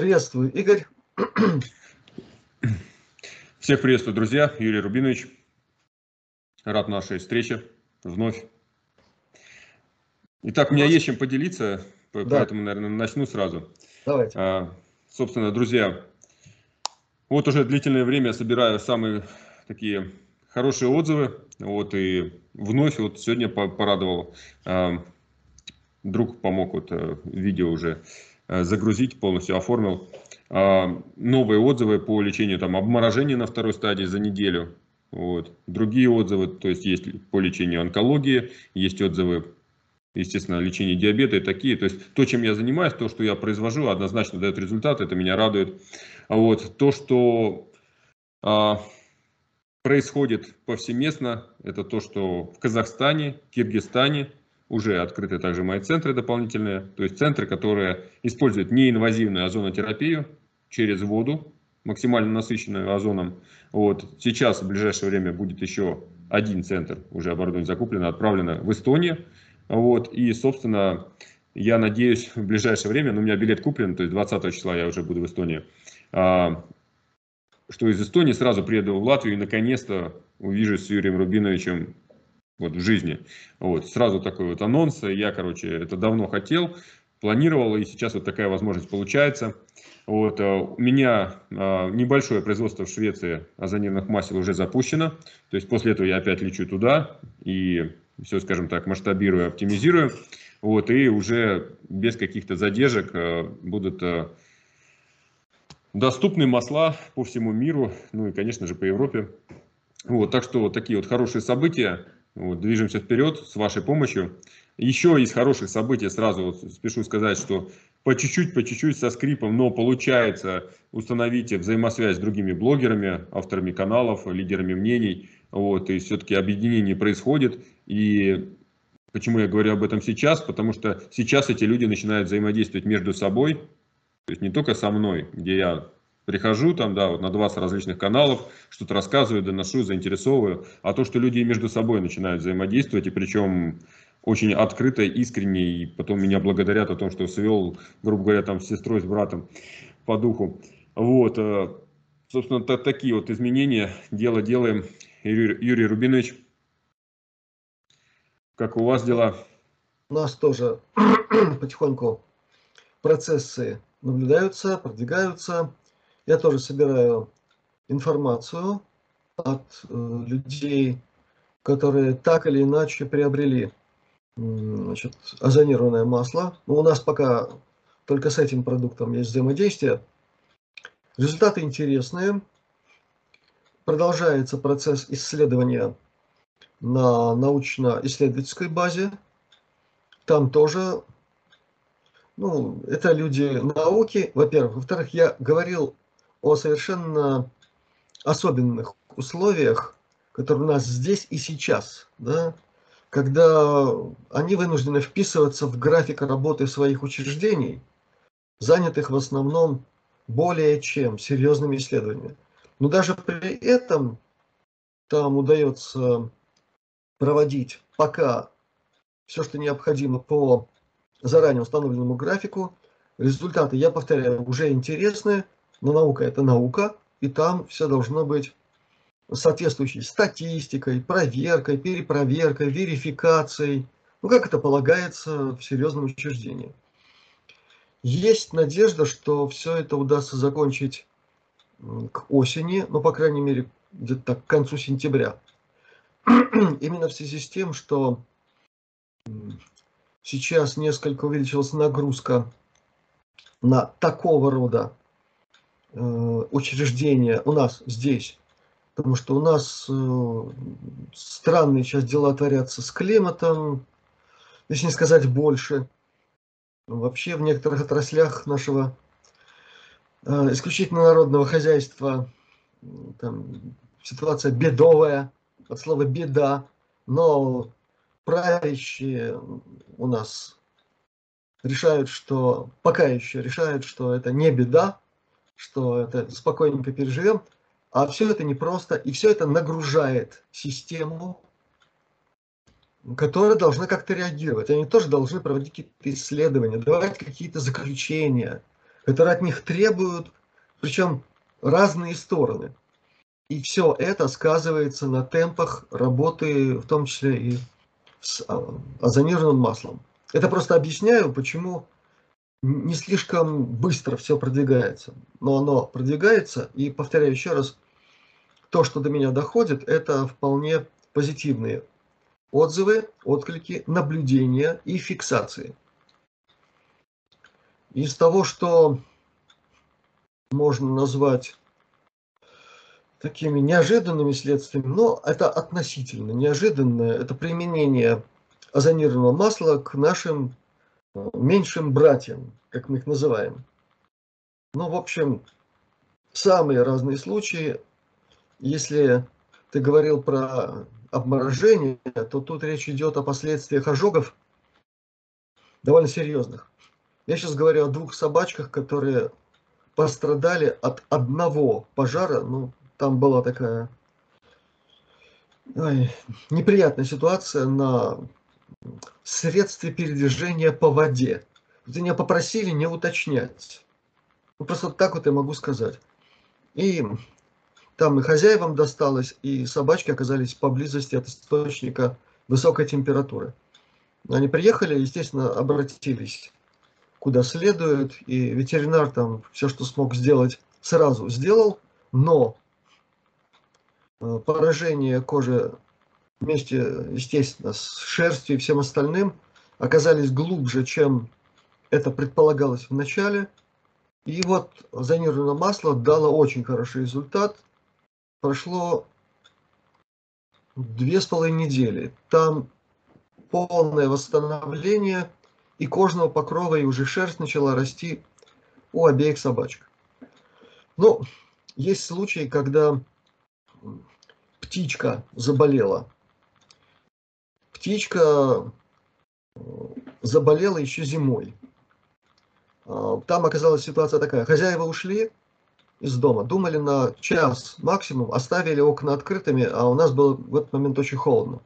Приветствую, Игорь. Всех приветствую, друзья. Юрий Рубинович. Рад нашей встрече вновь. Итак, у меня есть чем поделиться, да. поэтому, наверное, начну сразу. Давайте. А, собственно, друзья, вот уже длительное время я собираю самые такие хорошие отзывы. Вот и вновь вот сегодня порадовал. А, друг помог вот э, видео уже загрузить, полностью оформил. А, новые отзывы по лечению там обморожения на второй стадии за неделю. Вот. Другие отзывы, то есть есть по лечению онкологии, есть отзывы естественно, лечение диабета и такие. То есть то, чем я занимаюсь, то, что я произвожу, однозначно дает результат, это меня радует. Вот то, что а, происходит повсеместно, это то, что в Казахстане, Киргизстане уже открыты также мои центры дополнительные, то есть центры, которые используют неинвазивную озонотерапию через воду, максимально насыщенную озоном. Вот. Сейчас в ближайшее время будет еще один центр, уже оборудование закуплено, отправлено в Эстонию. Вот, и, собственно, я надеюсь в ближайшее время, ну, у меня билет куплен, то есть 20 числа я уже буду в Эстонии, а, что из Эстонии сразу приеду в Латвию и наконец-то увижусь с Юрием Рубиновичем вот, в жизни. Вот, сразу такой вот анонс. Я, короче, это давно хотел, планировал, и сейчас вот такая возможность получается. Вот, а, у меня а, небольшое производство в Швеции озонированных масел уже запущено. То есть после этого я опять лечу туда и все, скажем так, масштабирую, оптимизирую, вот, и уже без каких-то задержек э, будут э, доступны масла по всему миру, ну и, конечно же, по Европе. Вот, так что вот такие вот хорошие события, вот, движемся вперед с вашей помощью. Еще из хороших событий сразу вот спешу сказать, что по чуть-чуть, по чуть-чуть со скрипом, но получается установить взаимосвязь с другими блогерами, авторами каналов, лидерами мнений. Вот, и все-таки объединение происходит. И почему я говорю об этом сейчас? Потому что сейчас эти люди начинают взаимодействовать между собой. То есть не только со мной, где я прихожу там, да, вот на 20 различных каналов, что-то рассказываю, доношу, заинтересовываю, а то, что люди между собой начинают взаимодействовать, и причем очень открыто, искренне, и потом меня благодарят о том, что свел, грубо говоря, там с сестрой, с братом по духу. Вот, э, собственно, такие вот изменения, дело делаем. Юрий, Юрий Рубинович, как у вас дела? У нас тоже потихоньку процессы наблюдаются, продвигаются. Я тоже собираю информацию от э, людей, которые так или иначе приобрели значит, озонированное масло. Но у нас пока только с этим продуктом есть взаимодействие. Результаты интересные продолжается процесс исследования на научно-исследовательской базе. Там тоже, ну, это люди науки, во-первых. Во-вторых, я говорил о совершенно особенных условиях, которые у нас здесь и сейчас, да, когда они вынуждены вписываться в график работы своих учреждений, занятых в основном более чем серьезными исследованиями. Но даже при этом там удается проводить пока все, что необходимо по заранее установленному графику. Результаты, я повторяю, уже интересны, но наука это наука, и там все должно быть соответствующей статистикой, проверкой, перепроверкой, верификацией, ну как это полагается в серьезном учреждении. Есть надежда, что все это удастся закончить к осени, ну, по крайней мере, где-то к концу сентября. Именно в связи с тем, что сейчас несколько увеличилась нагрузка на такого рода учреждения у нас здесь, потому что у нас э, странные сейчас дела творятся с климатом, если не сказать больше. Вообще в некоторых отраслях нашего Э, исключительно народного хозяйства, там, ситуация бедовая, от слова беда, но правящие у нас решают, что пока еще решают, что это не беда, что это спокойненько переживем, а все это непросто, и все это нагружает систему, которая должна как-то реагировать. Они тоже должны проводить какие-то исследования, давать какие-то заключения, которые от них требуют, причем разные стороны. И все это сказывается на темпах работы, в том числе и с а, озонированным маслом. Это просто объясняю, почему не слишком быстро все продвигается. Но оно продвигается, и повторяю еще раз, то, что до меня доходит, это вполне позитивные отзывы, отклики, наблюдения и фиксации. Из того, что можно назвать такими неожиданными следствиями, но это относительно неожиданное, это применение озонированного масла к нашим меньшим братьям, как мы их называем. Ну, в общем, самые разные случаи. Если ты говорил про обморожение, то тут речь идет о последствиях ожогов довольно серьезных. Я сейчас говорю о двух собачках, которые пострадали от одного пожара. Ну, там была такая ой, неприятная ситуация на средстве передвижения по воде. Вот меня попросили не уточнять. Ну, просто вот так вот я могу сказать. И там и хозяевам досталось, и собачки оказались поблизости от источника высокой температуры. Они приехали, естественно, обратились куда следует, и ветеринар там все, что смог сделать, сразу сделал, но э, поражение кожи вместе, естественно, с шерстью и всем остальным оказались глубже, чем это предполагалось в начале. И вот зонированное масло дало очень хороший результат. Прошло две с половиной недели. Там полное восстановление и кожного покрова, и уже шерсть начала расти у обеих собачек. Но есть случаи, когда птичка заболела птичка э, заболела еще зимой. А, там оказалась ситуация такая. Хозяева ушли из дома, думали на час максимум, оставили окна открытыми, а у нас было в этот момент очень холодно.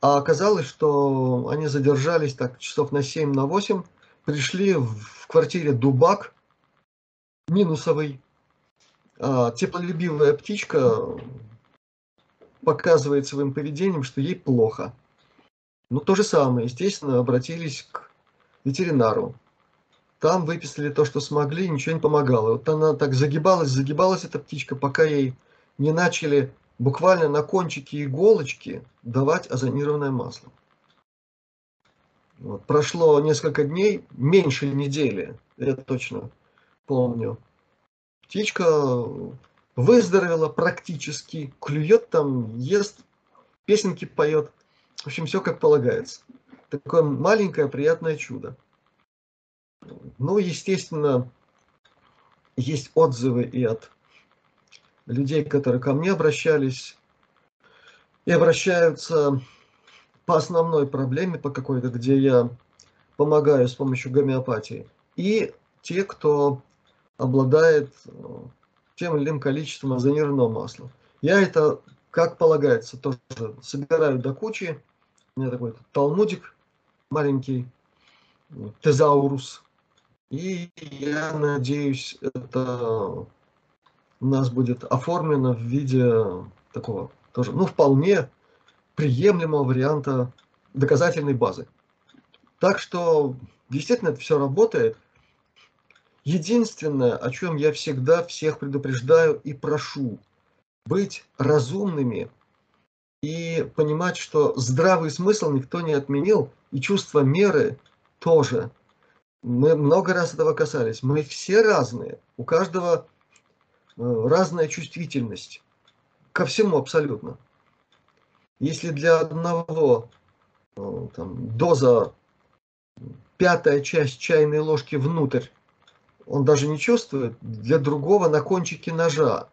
А оказалось, что они задержались так часов на 7, на 8, пришли в квартире дубак минусовый, а, теплолюбивая птичка показывает своим поведением, что ей плохо. Ну, то же самое, естественно, обратились к ветеринару. Там выписали то, что смогли, ничего не помогало. Вот она так загибалась, загибалась эта птичка, пока ей не начали буквально на кончике иголочки давать озонированное масло. Вот. Прошло несколько дней, меньше недели, я точно помню. Птичка выздоровела практически, клюет там, ест, песенки поет. В общем, все как полагается. Такое маленькое приятное чудо. Ну, естественно, есть отзывы и от людей, которые ко мне обращались, и обращаются по основной проблеме, по какой-то, где я помогаю с помощью гомеопатии, и те, кто обладает тем или иным количеством озонированного масла. Я это, как полагается, тоже собираю до кучи. У меня такой талмудик маленький, тезаурус. И я надеюсь, это у нас будет оформлено в виде такого тоже, ну, вполне приемлемого варианта доказательной базы. Так что, действительно, это все работает. Единственное, о чем я всегда всех предупреждаю и прошу, быть разумными и понимать, что здравый смысл никто не отменил, и чувство меры тоже. Мы много раз этого касались. Мы все разные. У каждого э, разная чувствительность. Ко всему абсолютно. Если для одного э, там, доза пятая часть чайной ложки внутрь он даже не чувствует, для другого на кончике ножа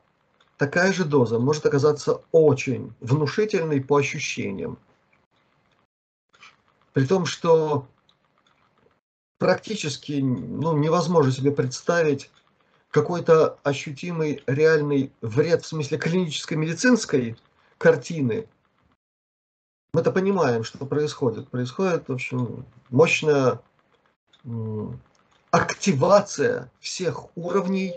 такая же доза может оказаться очень внушительной по ощущениям. При том, что практически ну, невозможно себе представить какой-то ощутимый реальный вред в смысле клинической медицинской картины. Мы это понимаем, что происходит. Происходит, в общем, мощная активация всех уровней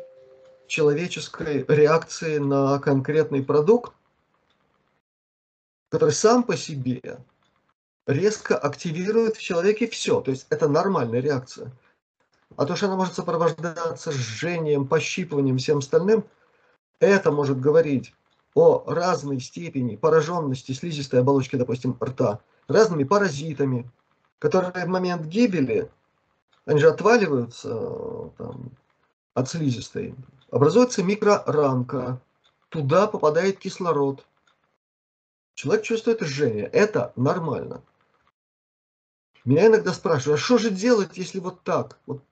человеческой реакции на конкретный продукт, который сам по себе резко активирует в человеке все. То есть это нормальная реакция. А то, что она может сопровождаться жжением, пощипыванием, всем остальным, это может говорить о разной степени пораженности слизистой оболочки, допустим, рта, разными паразитами, которые в момент гибели, они же отваливаются там, от слизистой, образуется микроранка, туда попадает кислород. Человек чувствует жжение, это нормально. Меня иногда спрашивают, а что же делать, если вот так? Вот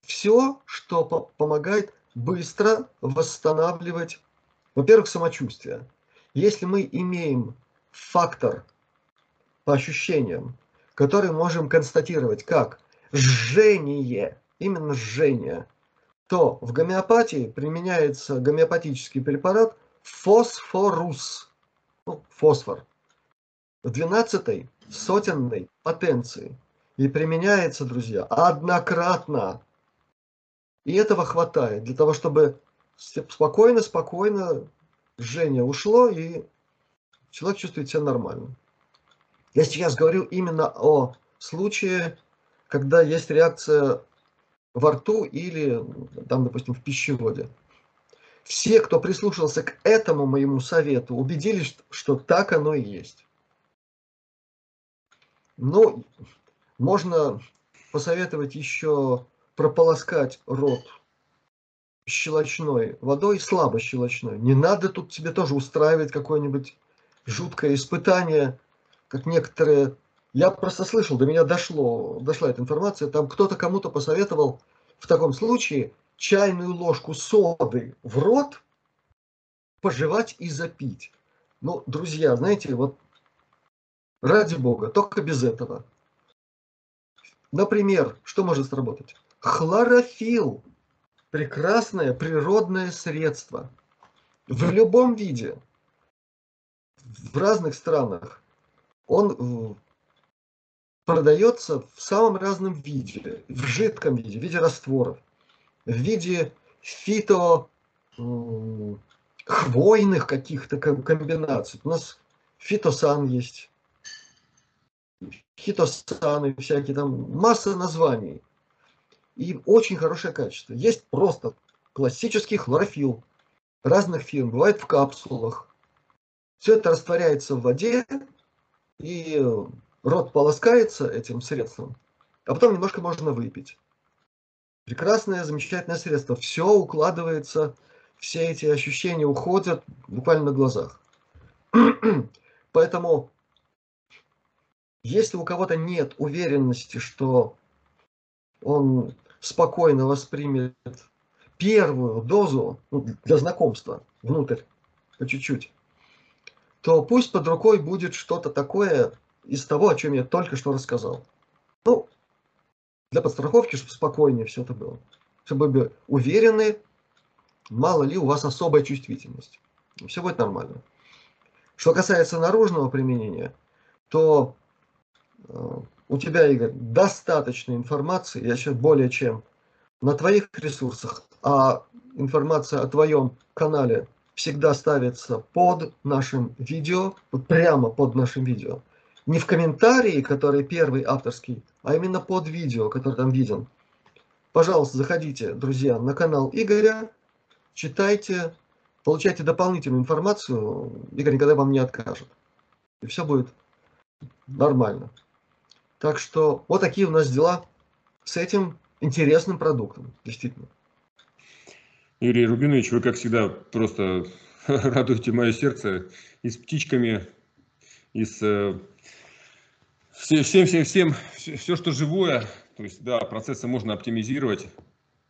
все, что по помогает быстро восстанавливать, во-первых, самочувствие. Если мы имеем фактор по ощущениям, который можем констатировать как жжение, именно жжение, то в гомеопатии применяется гомеопатический препарат фосфорус, ну, фосфор, в 12 сотенной потенции. И применяется, друзья, однократно. И этого хватает для того, чтобы спокойно-спокойно жжение ушло, и человек чувствует себя нормально. Я сейчас говорю именно о случае, когда есть реакция во рту или, там, допустим, в пищеводе. Все, кто прислушался к этому моему совету, убедились, что так оно и есть. Ну, можно посоветовать еще прополоскать рот щелочной водой, слабо щелочной. Не надо тут тебе тоже устраивать какое-нибудь жуткое испытание, как некоторые я просто слышал, до меня дошло, дошла эта информация, там кто-то кому-то посоветовал в таком случае чайную ложку соды в рот пожевать и запить. Ну, друзья, знаете, вот ради бога, только без этого. Например, что может сработать? Хлорофилл. Прекрасное природное средство. В любом виде. В разных странах. Он продается в самом разном виде, в жидком виде, в виде растворов, в виде фито хвойных каких-то комбинаций. У нас фитосан есть, хитосаны всякие, там масса названий. И очень хорошее качество. Есть просто классический хлорофилл разных фирм, бывает в капсулах. Все это растворяется в воде, и рот полоскается этим средством, а потом немножко можно выпить. Прекрасное, замечательное средство. Все укладывается, все эти ощущения уходят буквально на глазах. Поэтому, если у кого-то нет уверенности, что он спокойно воспримет первую дозу ну, для знакомства внутрь, по чуть-чуть, то пусть под рукой будет что-то такое, из того, о чем я только что рассказал. Ну, для подстраховки, чтобы спокойнее все это было. Чтобы вы уверены, мало ли у вас особая чувствительность. Все будет нормально. Что касается наружного применения, то э, у тебя, Игорь, достаточно информации, я сейчас более чем на твоих ресурсах, а информация о твоем канале всегда ставится под нашим видео, вот прямо под нашим видео не в комментарии, который первый авторский, а именно под видео, который там виден. Пожалуйста, заходите, друзья, на канал Игоря, читайте, получайте дополнительную информацию. Игорь никогда вам не откажет. И все будет нормально. Так что вот такие у нас дела с этим интересным продуктом, действительно. Юрий Рубинович, вы, как всегда, просто радуете мое сердце и с птичками, и с э, всем, всем, всем, всем, все, что живое, то есть, да, процессы можно оптимизировать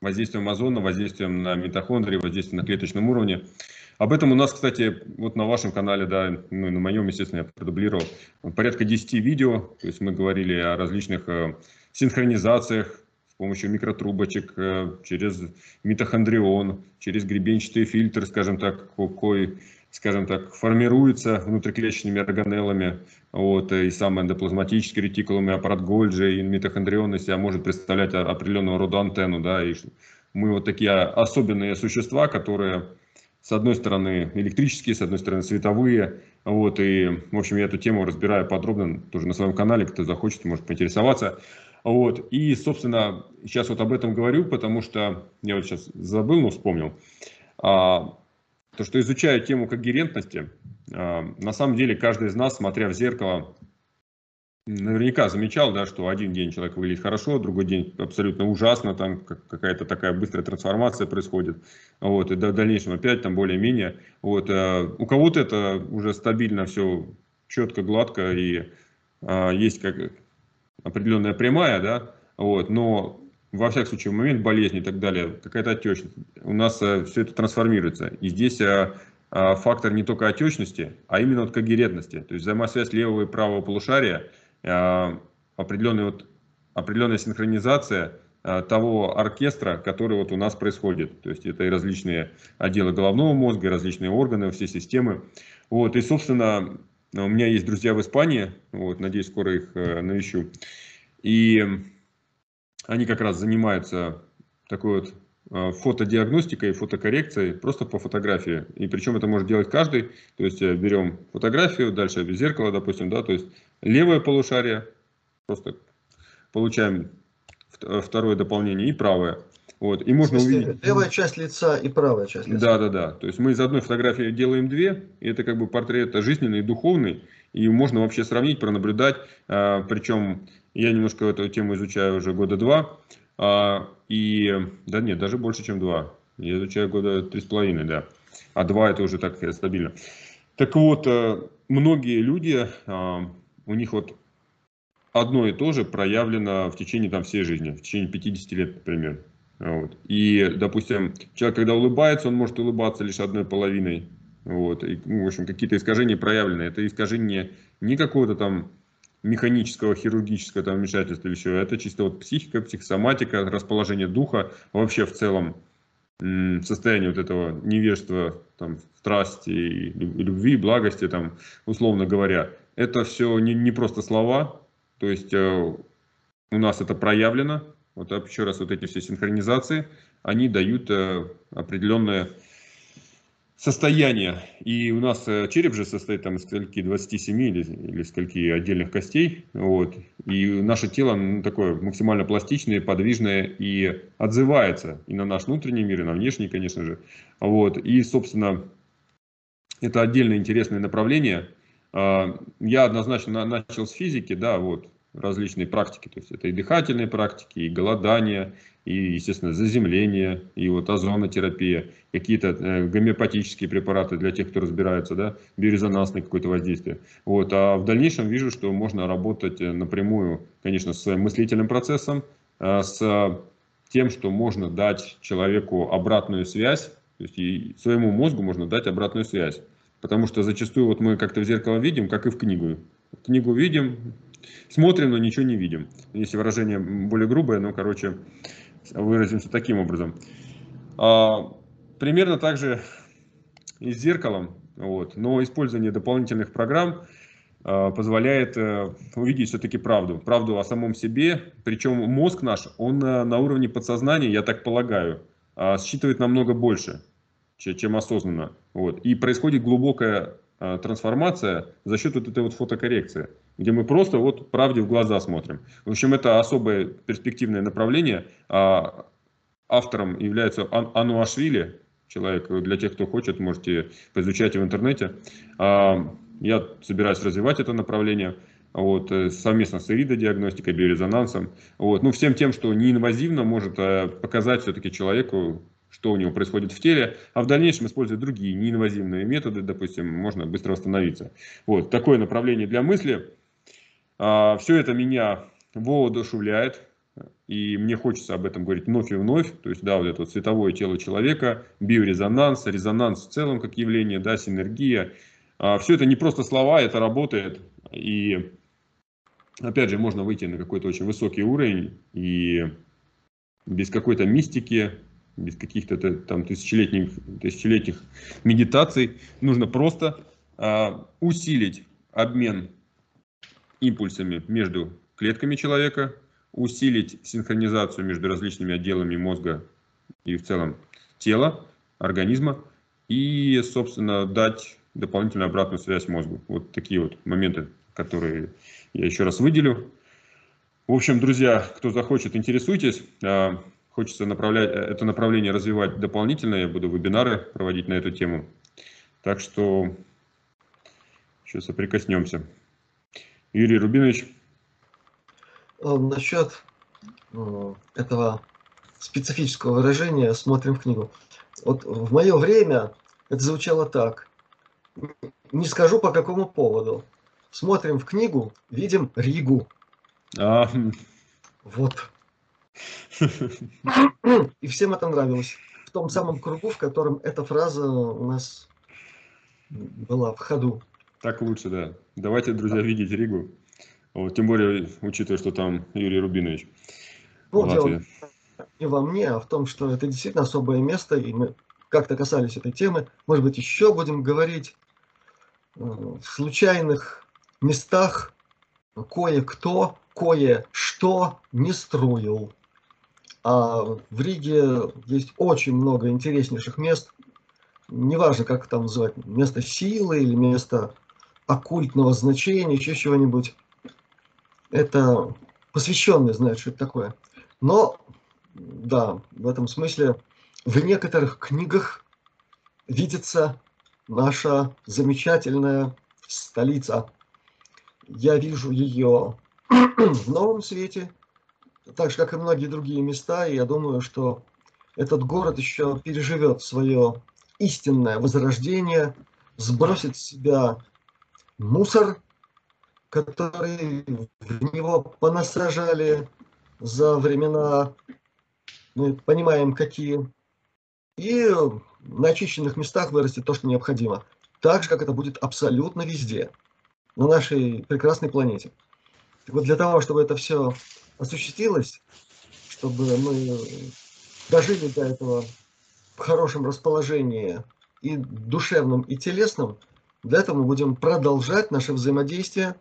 воздействием озона, воздействием на митохондрии, воздействием на клеточном уровне. Об этом у нас, кстати, вот на вашем канале, да, ну и на моем, естественно, я продублировал. Порядка 10 видео, то есть мы говорили о различных э, синхронизациях с помощью микротрубочек, э, через митохондрион, через гребенчатый фильтр, скажем так, какой скажем так, формируется внутриклеточными органеллами, вот, и сам эндоплазматический ретикулум, и аппарат Гольджи, и митохондрион себя может представлять определенного рода антенну, да, и мы вот такие особенные существа, которые, с одной стороны, электрические, с одной стороны, световые, вот, и, в общем, я эту тему разбираю подробно тоже на своем канале, кто захочет, может поинтересоваться. Вот, и, собственно, сейчас вот об этом говорю, потому что я вот сейчас забыл, но вспомнил. А, то, что изучая тему когерентности, а, на самом деле каждый из нас, смотря в зеркало, наверняка замечал, да, что один день человек выглядит хорошо, другой день абсолютно ужасно, там какая-то такая быстрая трансформация происходит, вот, и в дальнейшем опять там более-менее, вот, а, у кого-то это уже стабильно все четко, гладко и а, есть как определенная прямая, да, вот, но во всяком случае, в момент болезни и так далее, какая-то отечность, у нас э, все это трансформируется. И здесь э, э, фактор не только отечности, а именно вот когерентности. То есть взаимосвязь левого и правого полушария, определенная, вот, определенная синхронизация того оркестра, который вот у нас происходит. То есть это и различные отделы головного мозга, и различные органы, все системы. Вот, и, собственно, у меня есть друзья в Испании, вот, надеюсь, скоро их навещу. И они как раз занимаются такой вот а, фотодиагностикой, фотокоррекцией просто по фотографии. И причем это может делать каждый. То есть э, берем фотографию, дальше без зеркала, допустим, да, то есть левое полушарие, просто получаем э, второе дополнение и правое. Вот, и можно увидеть... Левая часть лица и правая часть лица. Да, да, да. То есть мы из одной фотографии делаем две, и это как бы портрет жизненный, духовный, и можно вообще сравнить, пронаблюдать. Причем я немножко эту тему изучаю уже года два. А, и, да нет, даже больше, чем два. Я изучаю года три с половиной, да. А два это уже так стабильно. Так вот, э, многие люди, а, у них вот одно и то же проявлено в течение там, всей жизни, в течение 50 лет, например. Вот. И, допустим, человек, когда улыбается, он может улыбаться лишь одной половиной. Вот. И, ну, в общем, какие-то искажения проявлены. Это искажение не какого-то там механического, хирургического там, вмешательства или еще. Это чисто вот психика, психосоматика, расположение духа, вообще в целом состояние вот этого невежества, там, страсти, любви, благости, там, условно говоря. Это все не, не просто слова, то есть э, у нас это проявлено. Вот еще раз, вот эти все синхронизации, они дают э, определенное состояние. И у нас э, череп же состоит там из скольки 27 или, или скольки отдельных костей. Вот. И наше тело ну, такое максимально пластичное, подвижное и отзывается и на наш внутренний мир, и на внешний, конечно же. Вот. И, собственно, это отдельно интересное направление. А, я однозначно начал с физики, да, вот, различные практики. То есть это и дыхательные практики, и голодание, и, естественно, заземление, и вот озонотерапия, какие-то э, гомеопатические препараты для тех, кто разбирается, да, биорезонансное какое-то воздействие. Вот, а в дальнейшем вижу, что можно работать э, напрямую, конечно, с мыслительным процессом, э, с тем, что можно дать человеку обратную связь, то есть и своему мозгу можно дать обратную связь. Потому что зачастую вот мы как-то в зеркало видим, как и в книгу. Книгу видим, смотрим, но ничего не видим. Если выражение более грубое, ну, короче, выразимся таким образом. А, примерно так же и с зеркалом, вот, но использование дополнительных программ а, позволяет а, увидеть все-таки правду, правду о самом себе, причем мозг наш, он а, на уровне подсознания, я так полагаю, а, считывает намного больше, чем осознанно, вот, и происходит глубокая трансформация за счет вот этой вот фотокоррекции где мы просто вот правде в глаза смотрим. В общем, это особое перспективное направление. А автором является Ан Ануашвили, человек, для тех, кто хочет, можете поизучать в интернете. А, я собираюсь развивать это направление вот, э, совместно с иридодиагностикой, биорезонансом. Вот, ну, всем тем, что неинвазивно может э, показать все-таки человеку, что у него происходит в теле, а в дальнейшем, используя другие неинвазивные методы, допустим, можно быстро восстановиться. Вот, такое направление для мысли – а, Все это меня воодушевляет, и мне хочется об этом говорить вновь и вновь. То есть, да, вот это вот световое тело человека, биорезонанс, резонанс в целом как явление, да, синергия. А, Все это не просто слова, это работает. И, опять же, можно выйти на какой-то очень высокий уровень и без какой-то мистики, без каких-то там тысячелетних, тысячелетних медитаций. Нужно просто а, усилить обмен импульсами между клетками человека, усилить синхронизацию между различными отделами мозга и в целом тела, организма, и, собственно, дать дополнительную обратную связь мозгу. Вот такие вот моменты, которые я еще раз выделю. В общем, друзья, кто захочет, интересуйтесь. А, хочется направлять, это направление развивать дополнительно. Я буду вебинары проводить на эту тему. Так что сейчас соприкоснемся. Юрий Рубинович. Э, насчет э, этого специфического выражения «смотрим в книгу». Вот в мое время это звучало так. Не скажу по какому поводу. Смотрим в книгу, видим Ригу. А. Вот. И всем это нравилось. В том самом кругу, в котором эта фраза у нас была в ходу. Так лучше, да. Давайте, друзья, видеть Ригу. Вот, тем более, учитывая, что там Юрий Рубинович. Ну, дело не во мне, а в том, что это действительно особое место, и мы как-то касались этой темы. Может быть, еще будем говорить э, в случайных местах кое-кто кое-что не строил. А в Риге есть очень много интереснейших мест. Неважно, как там называть, место силы или место оккультного значения, еще чего-нибудь. Это посвященные знают, что это такое. Но, да, в этом смысле в некоторых книгах видится наша замечательная столица. Я вижу ее в новом свете, так же, как и многие другие места, и я думаю, что этот город еще переживет свое истинное возрождение, сбросит с себя мусор, который в него понасажали за времена, мы понимаем, какие, и на очищенных местах вырастет то, что необходимо. Так же, как это будет абсолютно везде, на нашей прекрасной планете. Так вот для того, чтобы это все осуществилось, чтобы мы дожили до этого в хорошем расположении и душевном, и телесном, для этого мы будем продолжать наше взаимодействие.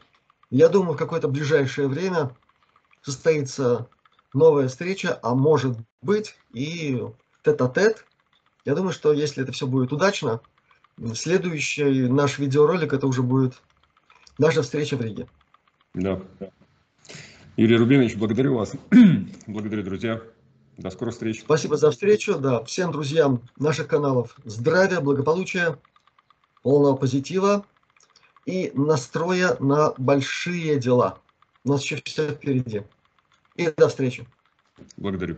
Я думаю, в какое-то ближайшее время состоится новая встреча, а может быть и тет-а-тет. -тет. Я думаю, что если это все будет удачно, следующий наш видеоролик это уже будет наша встреча в Риге. Да. Юрий Рубинович, благодарю вас. благодарю, друзья. До скорых встреч. Спасибо за встречу. Да, всем друзьям наших каналов здравия, благополучия, полного позитива и настроя на большие дела. У нас еще все впереди. И до встречи. Благодарю.